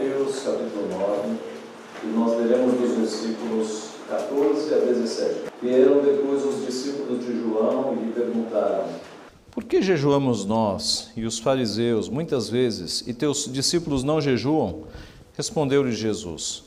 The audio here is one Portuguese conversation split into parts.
Mateus capítulo 9 e nós leremos dos versículos 14 a 17. Vieram depois os discípulos de João e lhe perguntaram: Por que jejuamos nós e os fariseus muitas vezes e teus discípulos não jejuam? Respondeu-lhe Jesus: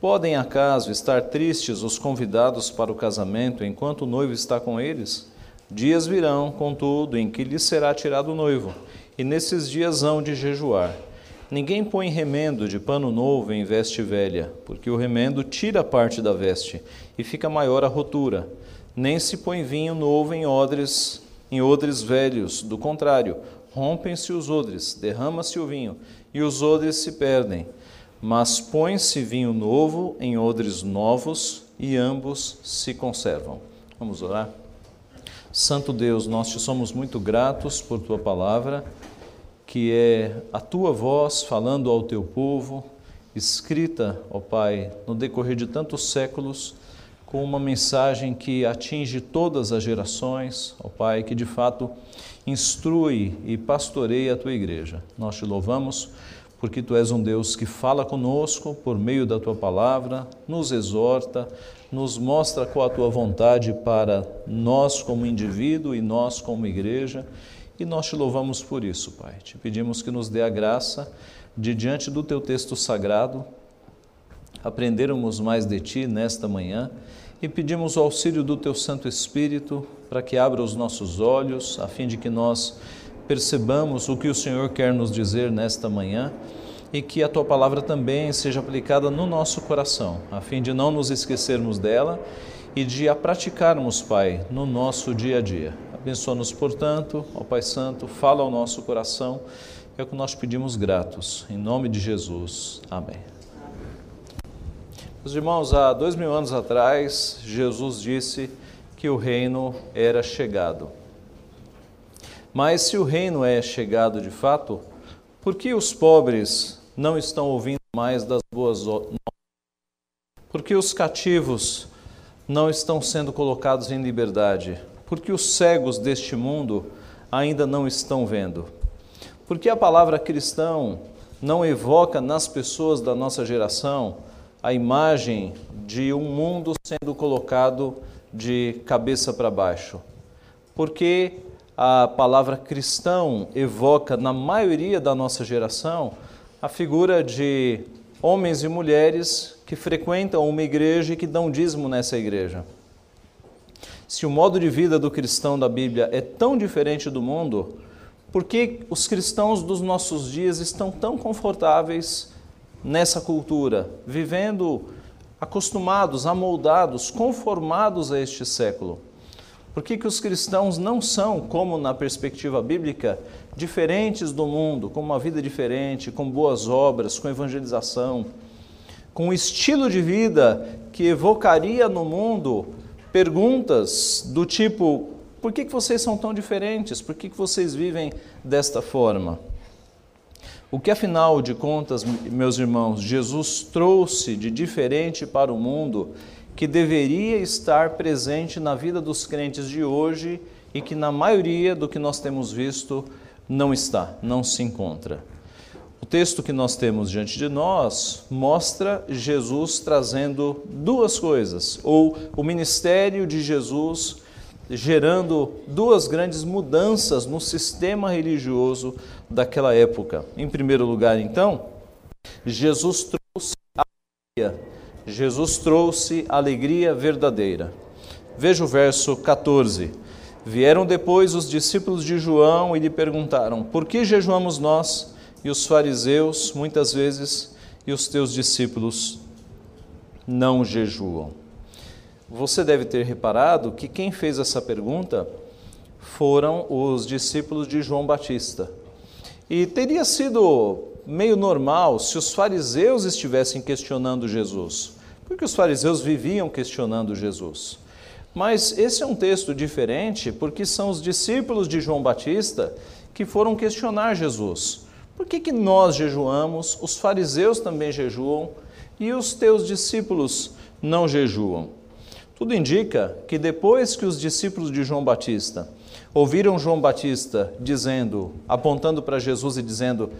Podem acaso estar tristes os convidados para o casamento enquanto o noivo está com eles? Dias virão, contudo, em que lhes será tirado o noivo, e nesses dias hão de jejuar. Ninguém põe remendo de pano novo em veste velha, porque o remendo tira parte da veste e fica maior a rotura. Nem se põe vinho novo em odres, em odres velhos, do contrário, rompem-se os odres, derrama-se o vinho, e os odres se perdem. Mas põe-se vinho novo em odres novos, e ambos se conservam. Vamos orar? Santo Deus, nós te somos muito gratos por tua palavra que é a tua voz falando ao teu povo, escrita, ó Pai, no decorrer de tantos séculos, com uma mensagem que atinge todas as gerações, ó Pai, que de fato instrui e pastoreia a tua igreja. Nós te louvamos porque tu és um Deus que fala conosco por meio da tua palavra, nos exorta, nos mostra qual a tua vontade para nós como indivíduo e nós como igreja e nós te louvamos por isso, Pai. Te pedimos que nos dê a graça de, diante do teu texto sagrado, aprendermos mais de ti nesta manhã e pedimos o auxílio do teu Santo Espírito para que abra os nossos olhos, a fim de que nós percebamos o que o Senhor quer nos dizer nesta manhã e que a tua palavra também seja aplicada no nosso coração, a fim de não nos esquecermos dela e de a praticarmos, Pai, no nosso dia a dia. Abençoa-nos, portanto, ó Pai Santo, fala ao nosso coração, é o que nós pedimos gratos, em nome de Jesus. Amém. Meus irmãos, há dois mil anos atrás, Jesus disse que o reino era chegado. Mas se o reino é chegado de fato, por que os pobres não estão ouvindo mais das boas novas? Por que os cativos não estão sendo colocados em liberdade? Porque os cegos deste mundo ainda não estão vendo. Porque a palavra cristão não evoca nas pessoas da nossa geração a imagem de um mundo sendo colocado de cabeça para baixo. Porque a palavra cristão evoca na maioria da nossa geração a figura de homens e mulheres que frequentam uma igreja e que dão dízimo nessa igreja. Se o modo de vida do cristão da Bíblia é tão diferente do mundo, por que os cristãos dos nossos dias estão tão confortáveis nessa cultura, vivendo acostumados, amoldados, conformados a este século? Por que, que os cristãos não são, como na perspectiva bíblica, diferentes do mundo, com uma vida diferente, com boas obras, com evangelização, com um estilo de vida que evocaria no mundo perguntas do tipo: por que, que vocês são tão diferentes? Por que, que vocês vivem desta forma? O que afinal de contas, meus irmãos, Jesus trouxe de diferente para o mundo que deveria estar presente na vida dos crentes de hoje e que na maioria do que nós temos visto não está, não se encontra? O texto que nós temos diante de nós mostra Jesus trazendo duas coisas, ou o ministério de Jesus gerando duas grandes mudanças no sistema religioso daquela época. Em primeiro lugar, então, Jesus trouxe alegria. Jesus trouxe alegria verdadeira. Veja o verso 14. Vieram depois os discípulos de João e lhe perguntaram: Por que jejuamos nós? E os fariseus, muitas vezes, e os teus discípulos não jejuam. Você deve ter reparado que quem fez essa pergunta foram os discípulos de João Batista. E teria sido meio normal se os fariseus estivessem questionando Jesus, porque os fariseus viviam questionando Jesus. Mas esse é um texto diferente porque são os discípulos de João Batista que foram questionar Jesus. Por que, que nós jejuamos, os fariseus também jejuam e os teus discípulos não jejuam? Tudo indica que depois que os discípulos de João Batista ouviram João Batista dizendo, apontando para Jesus e dizendo: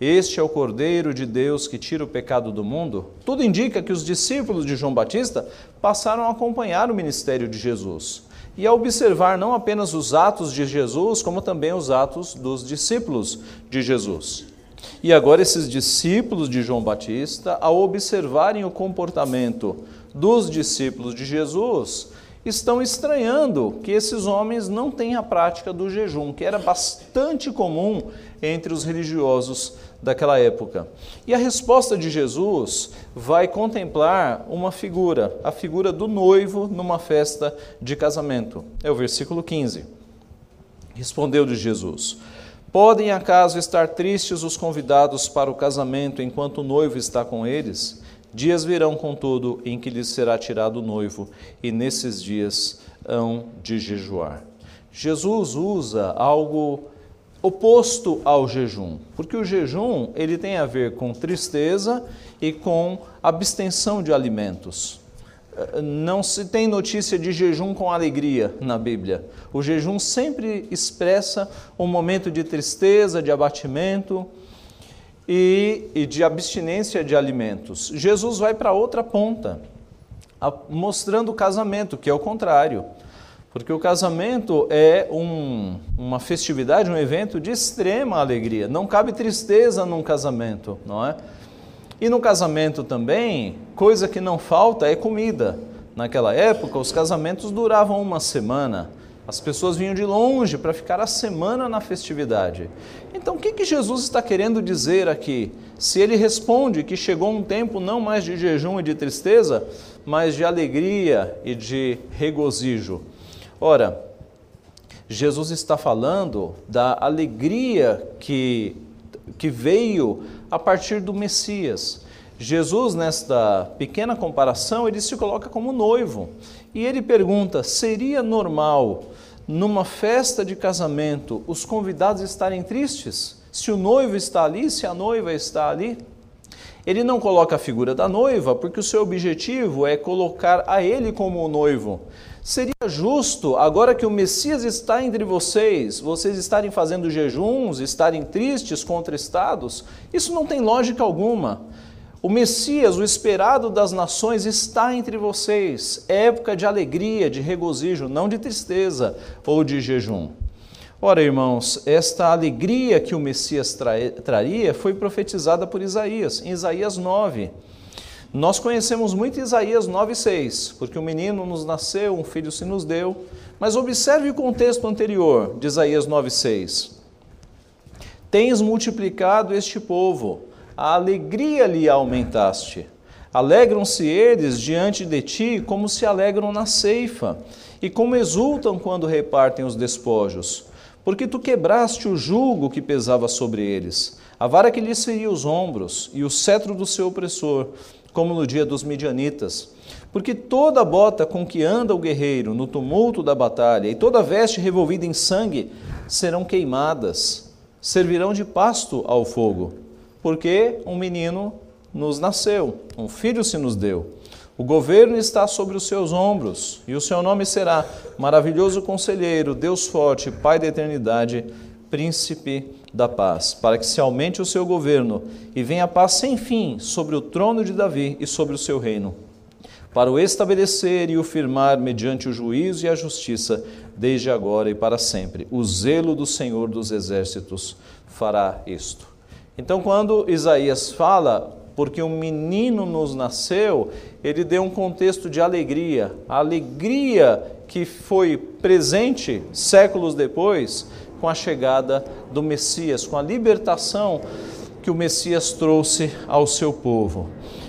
Este é o Cordeiro de Deus que tira o pecado do mundo. Tudo indica que os discípulos de João Batista passaram a acompanhar o ministério de Jesus e a observar não apenas os atos de Jesus, como também os atos dos discípulos de Jesus. E agora, esses discípulos de João Batista, ao observarem o comportamento dos discípulos de Jesus, estão estranhando que esses homens não têm a prática do jejum, que era bastante comum entre os religiosos daquela época. E a resposta de Jesus vai contemplar uma figura, a figura do noivo numa festa de casamento. É o versículo 15. Respondeu de Jesus: Podem acaso estar tristes os convidados para o casamento enquanto o noivo está com eles? Dias virão, contudo, em que lhes será tirado o noivo, e nesses dias hão de jejuar. Jesus usa algo oposto ao jejum, porque o jejum ele tem a ver com tristeza e com abstenção de alimentos. Não se tem notícia de jejum com alegria na Bíblia. O jejum sempre expressa um momento de tristeza, de abatimento, e, e de abstinência de alimentos. Jesus vai para outra ponta, mostrando o casamento, que é o contrário. Porque o casamento é um, uma festividade, um evento de extrema alegria. Não cabe tristeza num casamento, não é? E no casamento também, coisa que não falta é comida. Naquela época, os casamentos duravam uma semana. As pessoas vinham de longe para ficar a semana na festividade. Então, o que, que Jesus está querendo dizer aqui? Se ele responde que chegou um tempo não mais de jejum e de tristeza, mas de alegria e de regozijo. Ora, Jesus está falando da alegria que, que veio a partir do Messias. Jesus, nesta pequena comparação, ele se coloca como noivo. E ele pergunta: seria normal numa festa de casamento, os convidados estarem tristes? Se o noivo está ali, se a noiva está ali? Ele não coloca a figura da noiva porque o seu objetivo é colocar a ele como o noivo. Seria justo, agora que o Messias está entre vocês, vocês estarem fazendo jejuns, estarem tristes, contristados? Isso não tem lógica alguma. O Messias, o esperado das nações, está entre vocês. É época de alegria, de regozijo, não de tristeza ou de jejum. Ora, irmãos, esta alegria que o Messias tra traria foi profetizada por Isaías, em Isaías 9. Nós conhecemos muito Isaías 9,6, porque o um menino nos nasceu, um filho se nos deu. Mas observe o contexto anterior de Isaías 9,6. Tens multiplicado este povo, a alegria lhe aumentaste. Alegram-se eles diante de ti como se alegram na ceifa, e como exultam quando repartem os despojos. Porque tu quebraste o jugo que pesava sobre eles, a vara que lhes feria os ombros, e o cetro do seu opressor, como no dia dos midianitas. Porque toda bota com que anda o guerreiro no tumulto da batalha, e toda veste revolvida em sangue, serão queimadas, servirão de pasto ao fogo porque um menino nos nasceu, um filho se nos deu. O governo está sobre os seus ombros, e o seu nome será Maravilhoso Conselheiro, Deus Forte, Pai da Eternidade, Príncipe da Paz, para que se aumente o seu governo e venha paz sem fim sobre o trono de Davi e sobre o seu reino, para o estabelecer e o firmar mediante o juízo e a justiça, desde agora e para sempre. O zelo do Senhor dos Exércitos fará isto. Então, quando Isaías fala, porque um menino nos nasceu, ele deu um contexto de alegria. A alegria que foi presente séculos depois com a chegada do Messias, com a libertação que o Messias trouxe ao seu povo.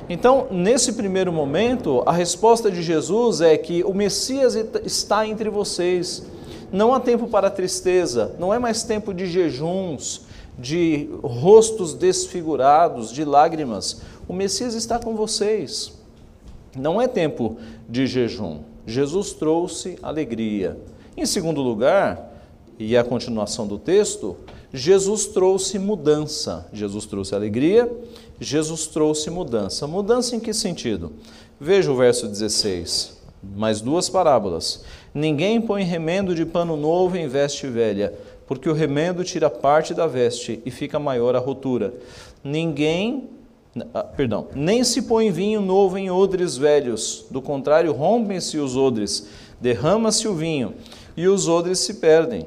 Então, nesse primeiro momento, a resposta de Jesus é que o Messias está entre vocês. Não há tempo para tristeza, não é mais tempo de jejuns, de rostos desfigurados, de lágrimas. O Messias está com vocês. Não é tempo de jejum. Jesus trouxe alegria. Em segundo lugar, e a continuação do texto, Jesus trouxe mudança. Jesus trouxe alegria, Jesus trouxe mudança. Mudança em que sentido? Veja o verso 16. Mais duas parábolas. Ninguém põe remendo de pano novo em veste velha porque o remendo tira parte da veste e fica maior a rotura. Ninguém, ah, perdão, nem se põe vinho novo em odres velhos, do contrário, rompem-se os odres, derrama-se o vinho e os odres se perdem.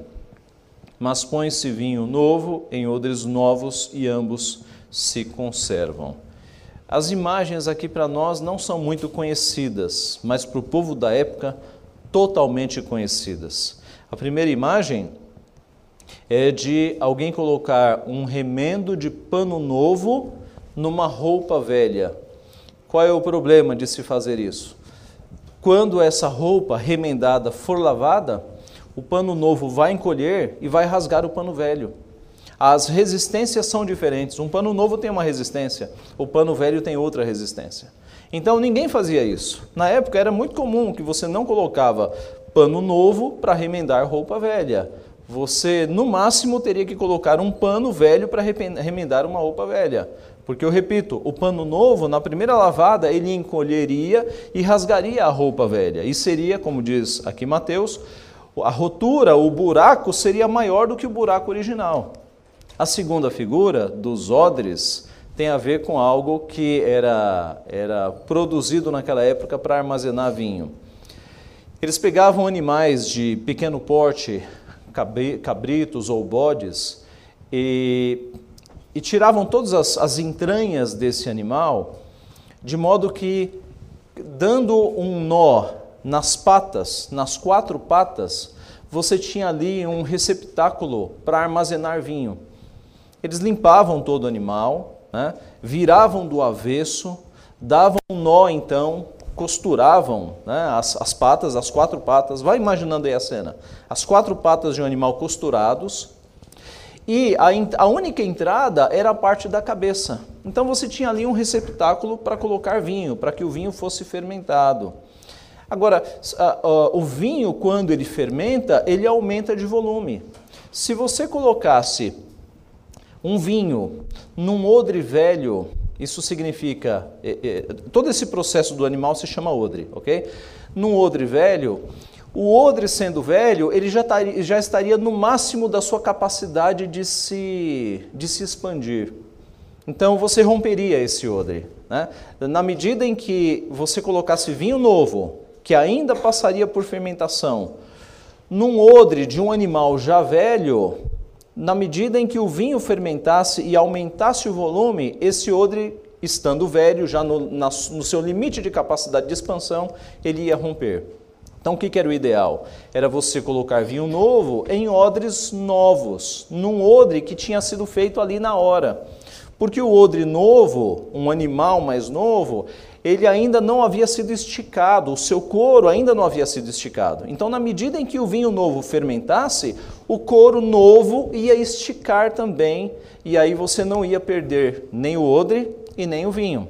Mas põe-se vinho novo em odres novos e ambos se conservam. As imagens aqui para nós não são muito conhecidas, mas para o povo da época, totalmente conhecidas. A primeira imagem é de alguém colocar um remendo de pano novo numa roupa velha. Qual é o problema de se fazer isso? Quando essa roupa remendada for lavada, o pano novo vai encolher e vai rasgar o pano velho. As resistências são diferentes. Um pano novo tem uma resistência, o pano velho tem outra resistência. Então ninguém fazia isso. Na época era muito comum que você não colocava pano novo para remendar roupa velha. Você, no máximo, teria que colocar um pano velho para remendar uma roupa velha. Porque eu repito, o pano novo, na primeira lavada, ele encolheria e rasgaria a roupa velha. E seria, como diz aqui Mateus, a rotura, o buraco seria maior do que o buraco original. A segunda figura, dos odres, tem a ver com algo que era, era produzido naquela época para armazenar vinho. Eles pegavam animais de pequeno porte, cabritos ou bodes, e, e tiravam todas as, as entranhas desse animal, de modo que, dando um nó nas patas, nas quatro patas, você tinha ali um receptáculo para armazenar vinho. Eles limpavam todo o animal, né? viravam do avesso, davam um nó então, costuravam né? as, as patas, as quatro patas, vai imaginando aí a cena, as quatro patas de um animal costurados, e a, a, única entrada era a parte da cabeça. Então você tinha ali um receptáculo para colocar vinho, para que o vinho fosse fermentado. Agora, o vinho, quando ele fermenta, ele aumenta de volume. Se você colocasse um vinho num odre velho, isso significa. É, é, todo esse processo do animal se chama odre, ok? Num odre velho, o odre sendo velho, ele já, taria, já estaria no máximo da sua capacidade de se, de se expandir. Então você romperia esse odre. Né? Na medida em que você colocasse vinho novo, que ainda passaria por fermentação, num odre de um animal já velho, na medida em que o vinho fermentasse e aumentasse o volume, esse odre, estando velho, já no, na, no seu limite de capacidade de expansão, ele ia romper. Então, o que, que era o ideal? Era você colocar vinho novo em odres novos, num odre que tinha sido feito ali na hora. Porque o odre novo, um animal mais novo, ele ainda não havia sido esticado, o seu couro ainda não havia sido esticado. Então, na medida em que o vinho novo fermentasse, o couro novo ia esticar também, e aí você não ia perder nem o odre e nem o vinho.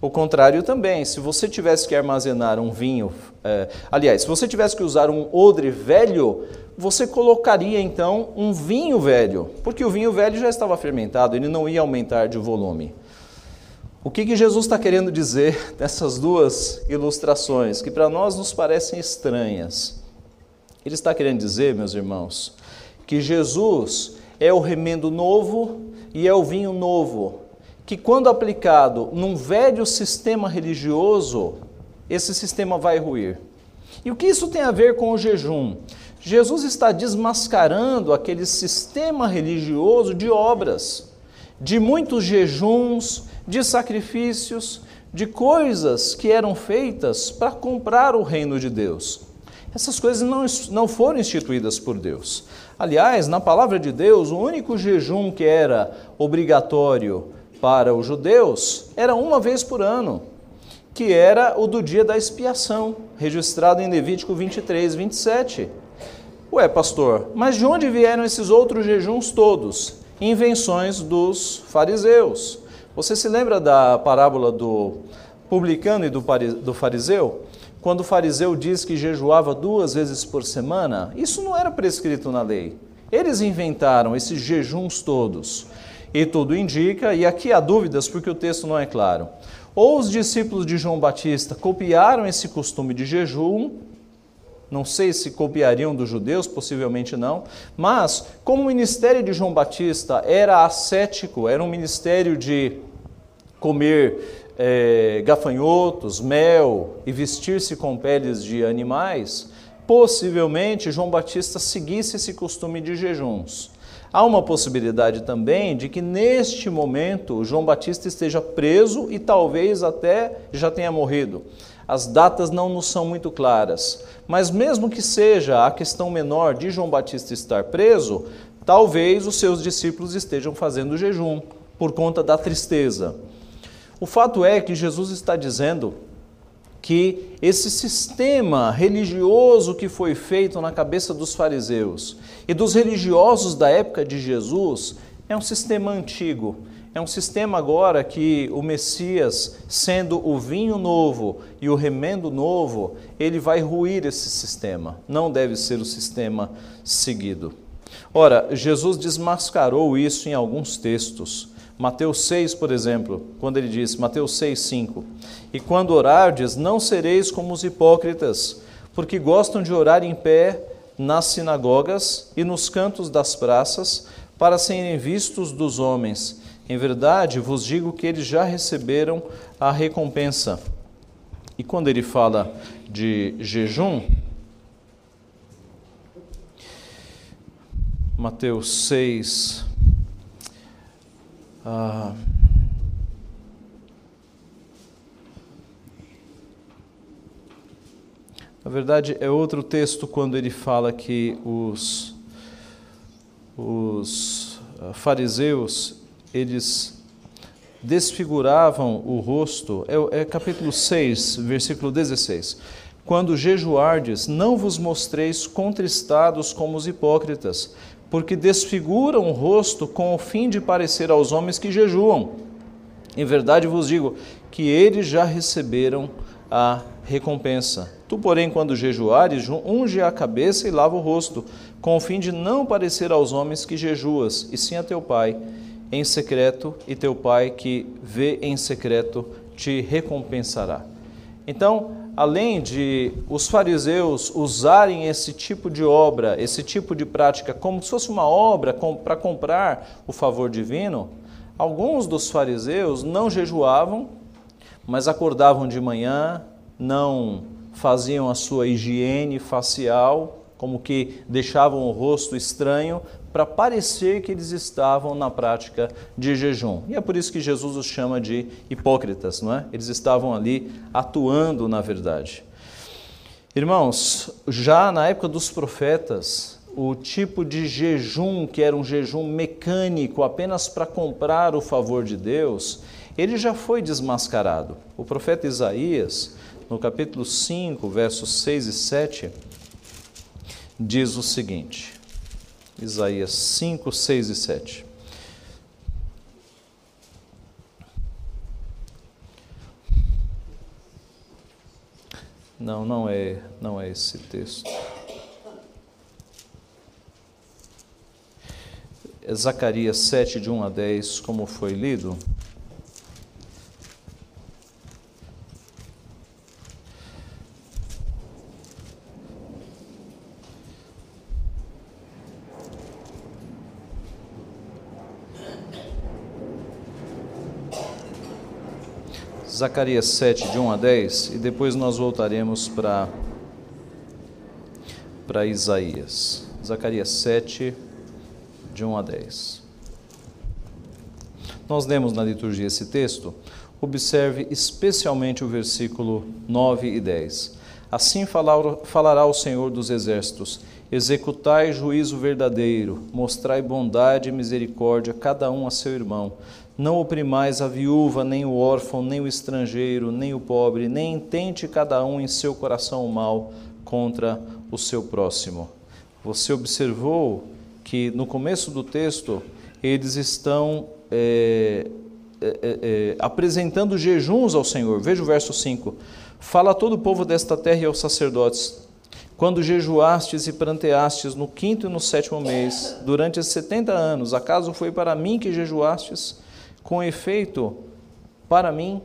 O contrário também, se você tivesse que armazenar um vinho, é, aliás, se você tivesse que usar um odre velho, você colocaria então um vinho velho, porque o vinho velho já estava fermentado, ele não ia aumentar de volume. O que, que Jesus está querendo dizer nessas duas ilustrações, que para nós nos parecem estranhas? Ele está querendo dizer, meus irmãos, que Jesus é o remendo novo e é o vinho novo, que quando aplicado num velho sistema religioso, esse sistema vai ruir. E o que isso tem a ver com o jejum? Jesus está desmascarando aquele sistema religioso de obras, de muitos jejuns, de sacrifícios, de coisas que eram feitas para comprar o reino de Deus. Essas coisas não, não foram instituídas por Deus. Aliás, na palavra de Deus, o único jejum que era obrigatório para os judeus era uma vez por ano, que era o do dia da expiação, registrado em Levítico 23, 27. Ué, pastor, mas de onde vieram esses outros jejuns todos? Invenções dos fariseus. Você se lembra da parábola do publicano e do fariseu? Quando o fariseu diz que jejuava duas vezes por semana, isso não era prescrito na lei. Eles inventaram esses jejuns todos. E tudo indica, e aqui há dúvidas porque o texto não é claro. Ou os discípulos de João Batista copiaram esse costume de jejum, Não sei se copiariam dos judeus, possivelmente não. Mas, como o ministério de João Batista era ascético, era um ministério de comer é, gafanhotos, mel e vestir-se com peles de animais, possivelmente João Batista seguisse esse costume de jejuns. Há uma possibilidade também de que neste momento João Batista esteja preso e talvez até já tenha morrido. As datas não nos são muito claras, mas mesmo que seja a questão menor de João Batista estar preso, talvez os seus discípulos estejam fazendo jejum por conta da tristeza. O fato é que Jesus está dizendo que esse sistema religioso que foi feito na cabeça dos fariseus e dos religiosos da época de Jesus é um sistema antigo. É um sistema agora que o Messias, sendo o vinho novo e o remendo novo, ele vai ruir esse sistema. Não deve ser o sistema seguido. Ora, Jesus desmascarou isso em alguns textos. Mateus 6, por exemplo, quando ele diz, Mateus 6, 5: E quando orardes, não sereis como os hipócritas, porque gostam de orar em pé nas sinagogas e nos cantos das praças, para serem vistos dos homens. Em verdade, vos digo que eles já receberam a recompensa. E quando ele fala de jejum, Mateus 6, ah, na verdade, é outro texto quando ele fala que os, os ah, fariseus, eles desfiguravam o rosto, é, é capítulo 6, versículo 16. Quando jejuardes, não vos mostreis contristados como os hipócritas, porque desfiguram o rosto com o fim de parecer aos homens que jejuam. Em verdade vos digo que eles já receberam a recompensa. Tu, porém, quando jejuares, unge a cabeça e lava o rosto, com o fim de não parecer aos homens que jejuas, e sim a teu pai em secreto, e teu pai que vê em secreto te recompensará. Então, além de os fariseus usarem esse tipo de obra, esse tipo de prática como se fosse uma obra para comprar o favor divino, alguns dos fariseus não jejuavam, mas acordavam de manhã, não faziam a sua higiene facial, como que deixavam o rosto estranho para parecer que eles estavam na prática de jejum. E é por isso que Jesus os chama de hipócritas, não é? Eles estavam ali atuando na verdade. Irmãos, já na época dos profetas, o tipo de jejum que era um jejum mecânico apenas para comprar o favor de Deus, ele já foi desmascarado. O profeta Isaías, no capítulo 5, versos 6 e 7, diz o seguinte: Isaías 5, 6 e 7. Não, não é, não é esse texto. É Zacarias 7, de 1 a 10, como foi lido. Zacarias 7, de 1 a 10, e depois nós voltaremos para para Isaías. Zacarias 7, de 1 a 10. Nós lemos na liturgia esse texto, observe especialmente o versículo 9 e 10. Assim falará o Senhor dos Exércitos: Executai juízo verdadeiro, mostrai bondade e misericórdia, cada um a seu irmão não oprimais a viúva, nem o órfão, nem o estrangeiro, nem o pobre, nem intente cada um em seu coração o mal contra o seu próximo. Você observou que no começo do texto eles estão é, é, é, é apresentando jejuns ao Senhor. Veja o verso 5. Fala a todo o povo desta terra e aos sacerdotes. Quando jejuastes e pranteastes no quinto e no sétimo mês, durante setenta anos, acaso foi para mim que jejuastes? Com efeito, para mim,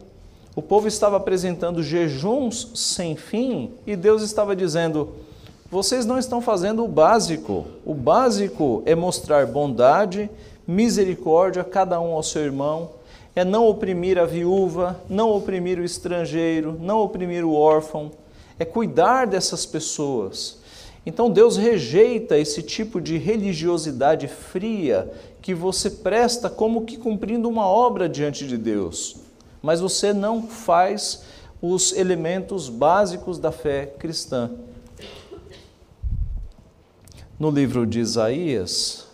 o povo estava apresentando jejuns sem fim e Deus estava dizendo: vocês não estão fazendo o básico. O básico é mostrar bondade, misericórdia, cada um ao seu irmão, é não oprimir a viúva, não oprimir o estrangeiro, não oprimir o órfão, é cuidar dessas pessoas. Então Deus rejeita esse tipo de religiosidade fria que você presta como que cumprindo uma obra diante de Deus, mas você não faz os elementos básicos da fé cristã. No livro de Isaías,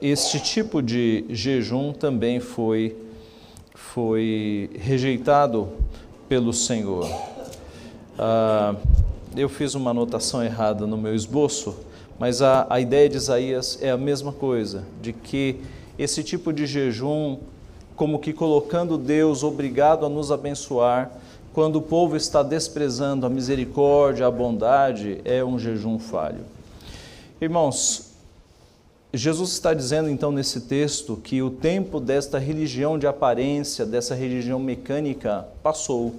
este tipo de jejum também foi, foi rejeitado pelo Senhor. Ah, eu fiz uma anotação errada no meu esboço, mas a, a ideia de Isaías é a mesma coisa, de que esse tipo de jejum, como que colocando Deus obrigado a nos abençoar, quando o povo está desprezando a misericórdia, a bondade, é um jejum falho. Irmãos, Jesus está dizendo então nesse texto que o tempo desta religião de aparência, dessa religião mecânica, passou.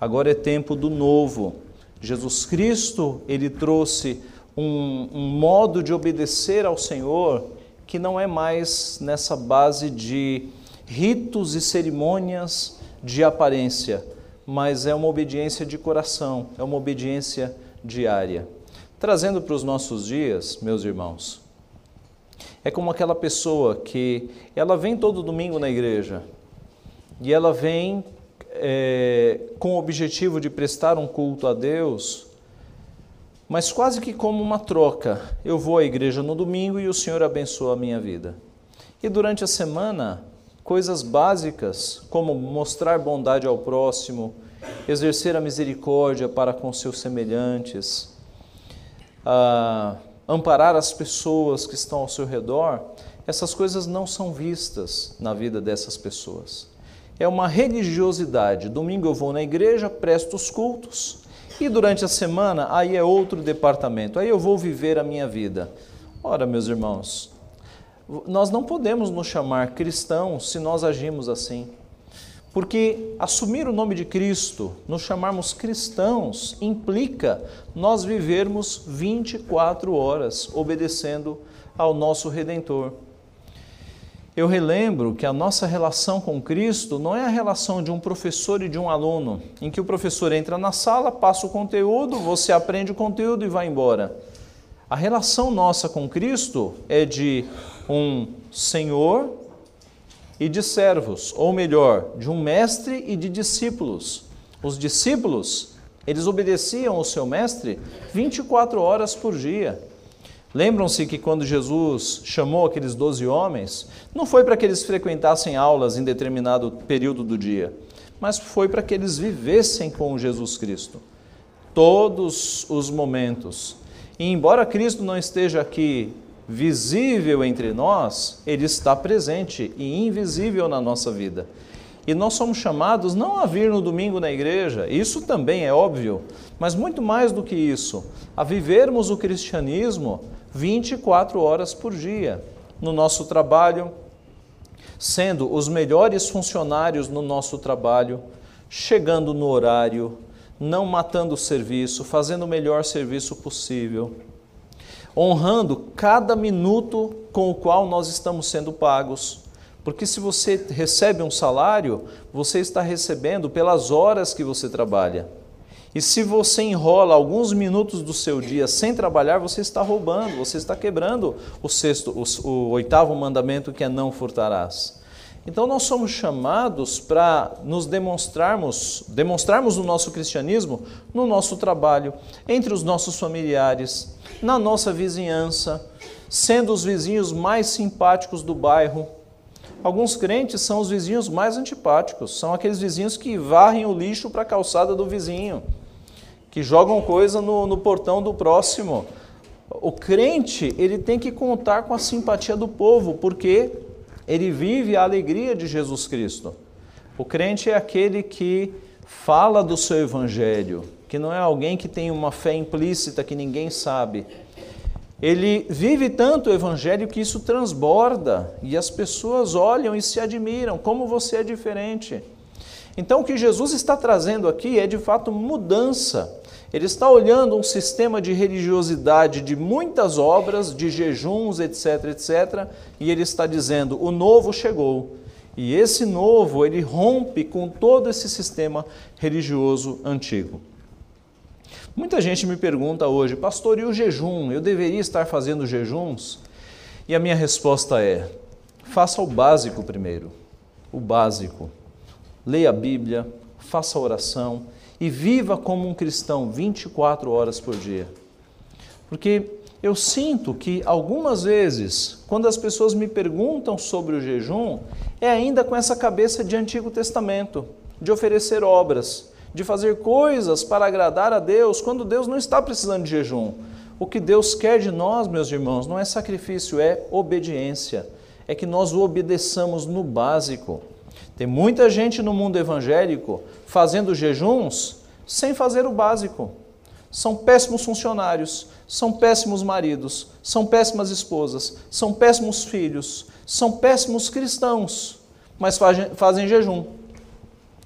Agora é tempo do novo. Jesus Cristo, ele trouxe um, um modo de obedecer ao Senhor que não é mais nessa base de ritos e cerimônias de aparência, mas é uma obediência de coração, é uma obediência diária. Trazendo para os nossos dias, meus irmãos, é como aquela pessoa que ela vem todo domingo na igreja e ela vem é, com o objetivo de prestar um culto a Deus, mas quase que como uma troca. Eu vou à igreja no domingo e o Senhor abençoa a minha vida. E durante a semana, coisas básicas como mostrar bondade ao próximo, exercer a misericórdia para com seus semelhantes, ah, amparar as pessoas que estão ao seu redor, essas coisas não são vistas na vida dessas pessoas. É uma religiosidade. Domingo eu vou na igreja, presto os cultos, e durante a semana aí é outro departamento, aí eu vou viver a minha vida. Ora, meus irmãos, nós não podemos nos chamar cristãos se nós agimos assim. Porque assumir o nome de Cristo, nos chamarmos cristãos, implica nós vivermos 24 horas obedecendo ao nosso Redentor. Eu relembro que a nossa relação com Cristo não é a relação de um professor e de um aluno, em que o professor entra na sala, passa o conteúdo, você aprende o conteúdo e vai embora. A relação nossa com Cristo é de um Senhor e de servos, ou melhor, de um mestre e de discípulos. Os discípulos, eles obedeciam ao seu mestre 24 horas por dia. Lembram-se que quando Jesus chamou aqueles doze homens, não foi para que eles frequentassem aulas em determinado período do dia, mas foi para que eles vivessem com Jesus Cristo. Todos os momentos. E embora Cristo não esteja aqui visível entre nós, ele está presente e invisível na nossa vida. E nós somos chamados não a vir no domingo na igreja, isso também é óbvio, mas muito mais do que isso, a vivermos o cristianismo 24 horas por dia, no nosso trabalho, sendo os melhores funcionários no nosso trabalho, chegando no horário, não matando o serviço, fazendo o melhor serviço possível honrando cada minuto com o qual nós estamos sendo pagos. Porque se você recebe um salário, você está recebendo pelas horas que você trabalha. E se você enrola alguns minutos do seu dia sem trabalhar, você está roubando, você está quebrando o sexto, o, o oitavo mandamento que é não furtarás. Então nós somos chamados para nos demonstrarmos, demonstrarmos o nosso cristianismo no nosso trabalho, entre os nossos familiares, na nossa vizinhança, sendo os vizinhos mais simpáticos do bairro. Alguns crentes são os vizinhos mais antipáticos, são aqueles vizinhos que varrem o lixo para a calçada do vizinho, que jogam coisa no, no portão do próximo. O crente, ele tem que contar com a simpatia do povo, porque ele vive a alegria de Jesus Cristo. O crente é aquele que fala do seu evangelho, que não é alguém que tem uma fé implícita que ninguém sabe. Ele vive tanto o evangelho que isso transborda e as pessoas olham e se admiram, como você é diferente. Então, o que Jesus está trazendo aqui é de fato mudança, Ele está olhando um sistema de religiosidade de muitas obras, de jejuns, etc, etc, e ele está dizendo: o novo chegou. E esse novo, ele rompe com todo esse sistema religioso antigo. Muita gente me pergunta hoje, pastor, e o jejum? Eu deveria estar fazendo jejuns? E a minha resposta é: faça o básico primeiro. O básico. Leia a Bíblia, faça a oração e viva como um cristão 24 horas por dia. Porque eu sinto que algumas vezes, quando as pessoas me perguntam sobre o jejum, é ainda com essa cabeça de Antigo Testamento, de oferecer obras de fazer coisas para agradar a Deus, quando Deus não está precisando de jejum. O que Deus quer de nós, meus irmãos, não é sacrifício, é obediência. É que nós o obedeçamos no básico. Tem muita gente no mundo evangélico fazendo jejuns sem fazer o básico. São péssimos funcionários, são péssimos maridos, são péssimas esposas, são péssimos filhos, são péssimos cristãos, mas fazem, fazem jejum.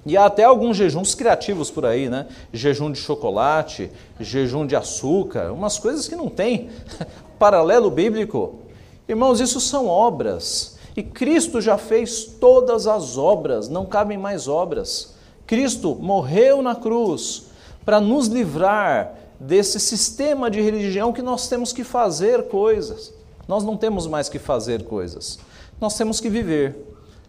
E há até alguns jejuns criativos por aí, né? Jejum de chocolate, jejum de açúcar, umas coisas que não tem paralelo bíblico. Irmãos, isso são obras. E Cristo já fez todas as obras, não cabem mais obras. Cristo morreu na cruz para nos livrar desse sistema de religião que nós temos que fazer coisas. Nós não temos mais que fazer coisas. Nós temos que viver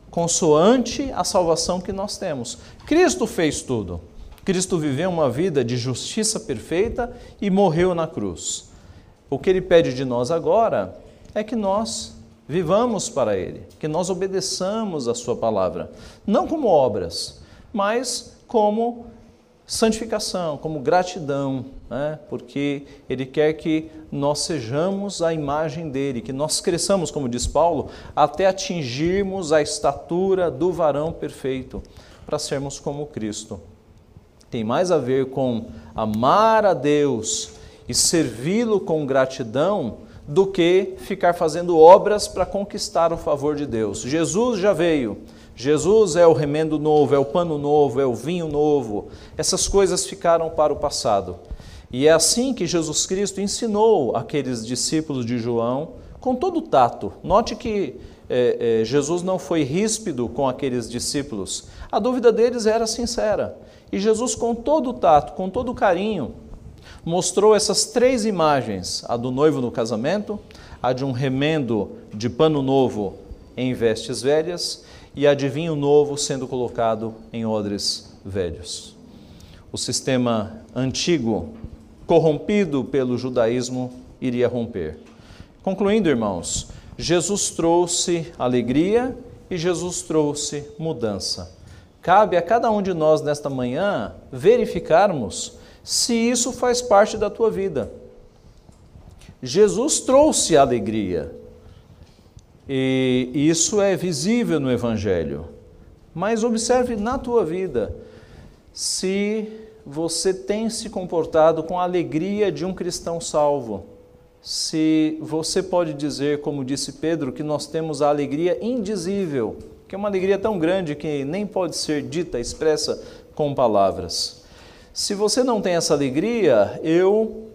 consoante a salvação que nós temos. Cristo fez tudo. Cristo viveu uma vida de justiça perfeita e morreu na cruz. O que ele pede de nós agora é que nós vivamos para ele, que nós obedeçamos a sua palavra, não como obras, mas como santificação, como gratidão, né? porque Ele quer que nós sejamos a imagem dele, que nós cresçamos, como diz Paulo, até atingirmos a estatura do varão perfeito, para sermos como Cristo. Tem mais a ver com amar a Deus e servi-lo com gratidão do que ficar fazendo obras para conquistar o favor de Deus. Jesus já veio Jesus é o remendo novo, é o pano novo, é o vinho novo. Essas coisas ficaram para o passado. E é assim que Jesus Cristo ensinou aqueles discípulos de João com todo o tato. Note que é, é, Jesus não foi ríspido com aqueles discípulos. A dúvida deles era sincera. E Jesus, com todo o tato, com todo carinho, mostrou essas três imagens: a do noivo no casamento, a de um remendo de pano novo em vestes velhas e adivinho novo sendo colocado em odres velhos. O sistema antigo, corrompido pelo judaísmo, iria romper. Concluindo, irmãos, Jesus trouxe alegria e Jesus trouxe mudança. Cabe a cada um de nós nesta manhã verificarmos se isso faz parte da tua vida. Jesus trouxe alegria, e isso é visível no Evangelho. Mas observe na tua vida se você tem se comportado com a alegria de um cristão salvo. Se você pode dizer, como disse Pedro, que nós temos a alegria indizível, que é uma alegria tão grande que nem pode ser dita, expressa com palavras. Se você não tem essa alegria, eu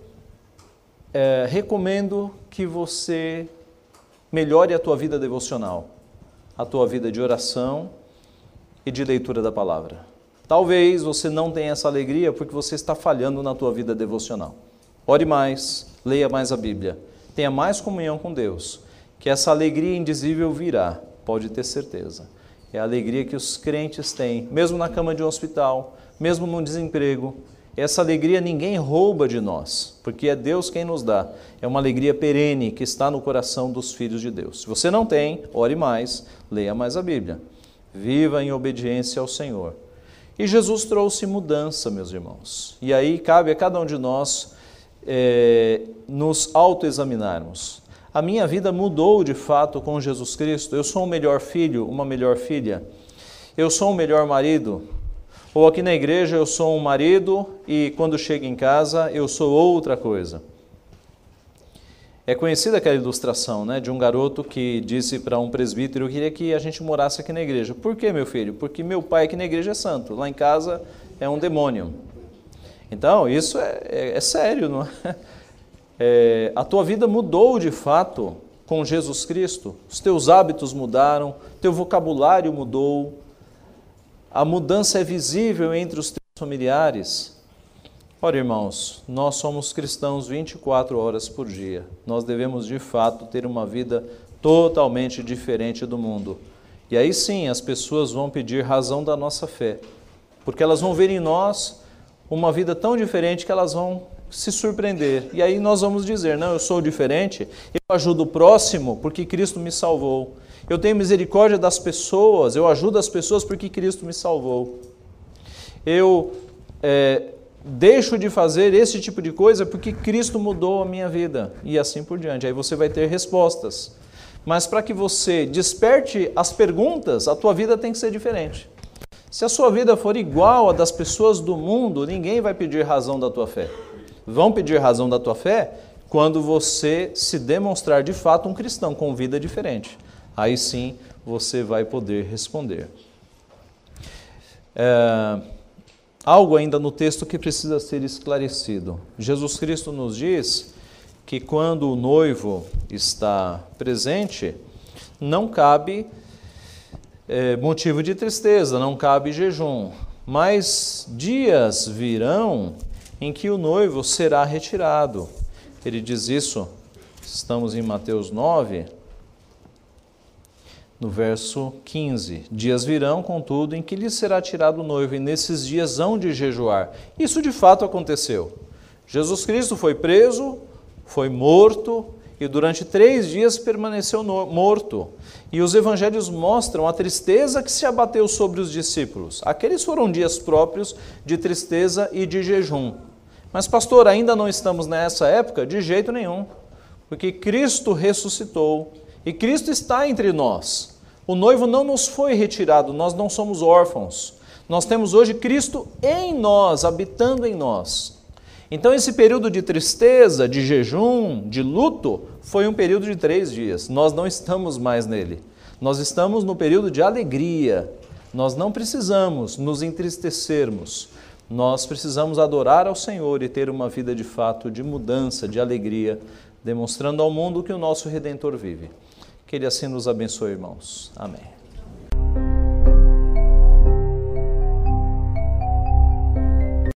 é, recomendo que você melhore a tua vida devocional, a tua vida de oração e de leitura da palavra. Talvez você não tenha essa alegria porque você está falhando na tua vida devocional. Ore mais, leia mais a Bíblia, tenha mais comunhão com Deus, que essa alegria indizível virá, pode ter certeza. É a alegria que os crentes têm, mesmo na cama de um hospital, mesmo no desemprego, essa alegria ninguém rouba de nós, porque é Deus quem nos dá. É uma alegria perene que está no coração dos filhos de Deus. Se você não tem, ore mais, leia mais a Bíblia. Viva em obediência ao Senhor. E Jesus trouxe mudança, meus irmãos. E aí cabe a cada um de nós é, nos autoexaminarmos. A minha vida mudou de fato com Jesus Cristo. Eu sou um melhor filho, uma melhor filha. Eu sou um melhor marido, ou aqui na igreja eu sou um marido e quando chego em casa eu sou outra coisa. É conhecida aquela ilustração né, de um garoto que disse para um presbítero: Eu queria que a gente morasse aqui na igreja. Por que, meu filho? Porque meu pai aqui na igreja é santo, lá em casa é um demônio. Então, isso é, é, é sério, não é? é? A tua vida mudou de fato com Jesus Cristo. Os teus hábitos mudaram, teu vocabulário mudou. A mudança é visível entre os teus familiares. Ora, irmãos, nós somos cristãos 24 horas por dia. Nós devemos de fato ter uma vida totalmente diferente do mundo. E aí sim as pessoas vão pedir razão da nossa fé, porque elas vão ver em nós uma vida tão diferente que elas vão se surpreender. E aí nós vamos dizer: não, eu sou diferente, eu ajudo o próximo porque Cristo me salvou. Eu tenho misericórdia das pessoas, eu ajudo as pessoas porque Cristo me salvou. Eu é, deixo de fazer esse tipo de coisa porque Cristo mudou a minha vida e assim por diante. Aí você vai ter respostas. Mas para que você desperte as perguntas, a tua vida tem que ser diferente. Se a sua vida for igual a das pessoas do mundo, ninguém vai pedir razão da tua fé. Vão pedir razão da tua fé quando você se demonstrar de fato um cristão com vida diferente. Aí sim você vai poder responder. É, algo ainda no texto que precisa ser esclarecido. Jesus Cristo nos diz que quando o noivo está presente, não cabe é, motivo de tristeza, não cabe jejum, mas dias virão em que o noivo será retirado. Ele diz isso, estamos em Mateus 9, no verso 15: Dias virão, contudo, em que lhe será tirado o noivo, e nesses dias hão de jejuar. Isso de fato aconteceu. Jesus Cristo foi preso, foi morto e durante três dias permaneceu morto. E os evangelhos mostram a tristeza que se abateu sobre os discípulos. Aqueles foram dias próprios de tristeza e de jejum. Mas, pastor, ainda não estamos nessa época? De jeito nenhum. Porque Cristo ressuscitou e Cristo está entre nós. O noivo não nos foi retirado, nós não somos órfãos. Nós temos hoje Cristo em nós, habitando em nós. Então, esse período de tristeza, de jejum, de luto, foi um período de três dias. Nós não estamos mais nele. Nós estamos no período de alegria. Nós não precisamos nos entristecermos. Nós precisamos adorar ao Senhor e ter uma vida de fato de mudança, de alegria, demonstrando ao mundo que o nosso Redentor vive. Que Ele assim nos abençoe, irmãos. Amém.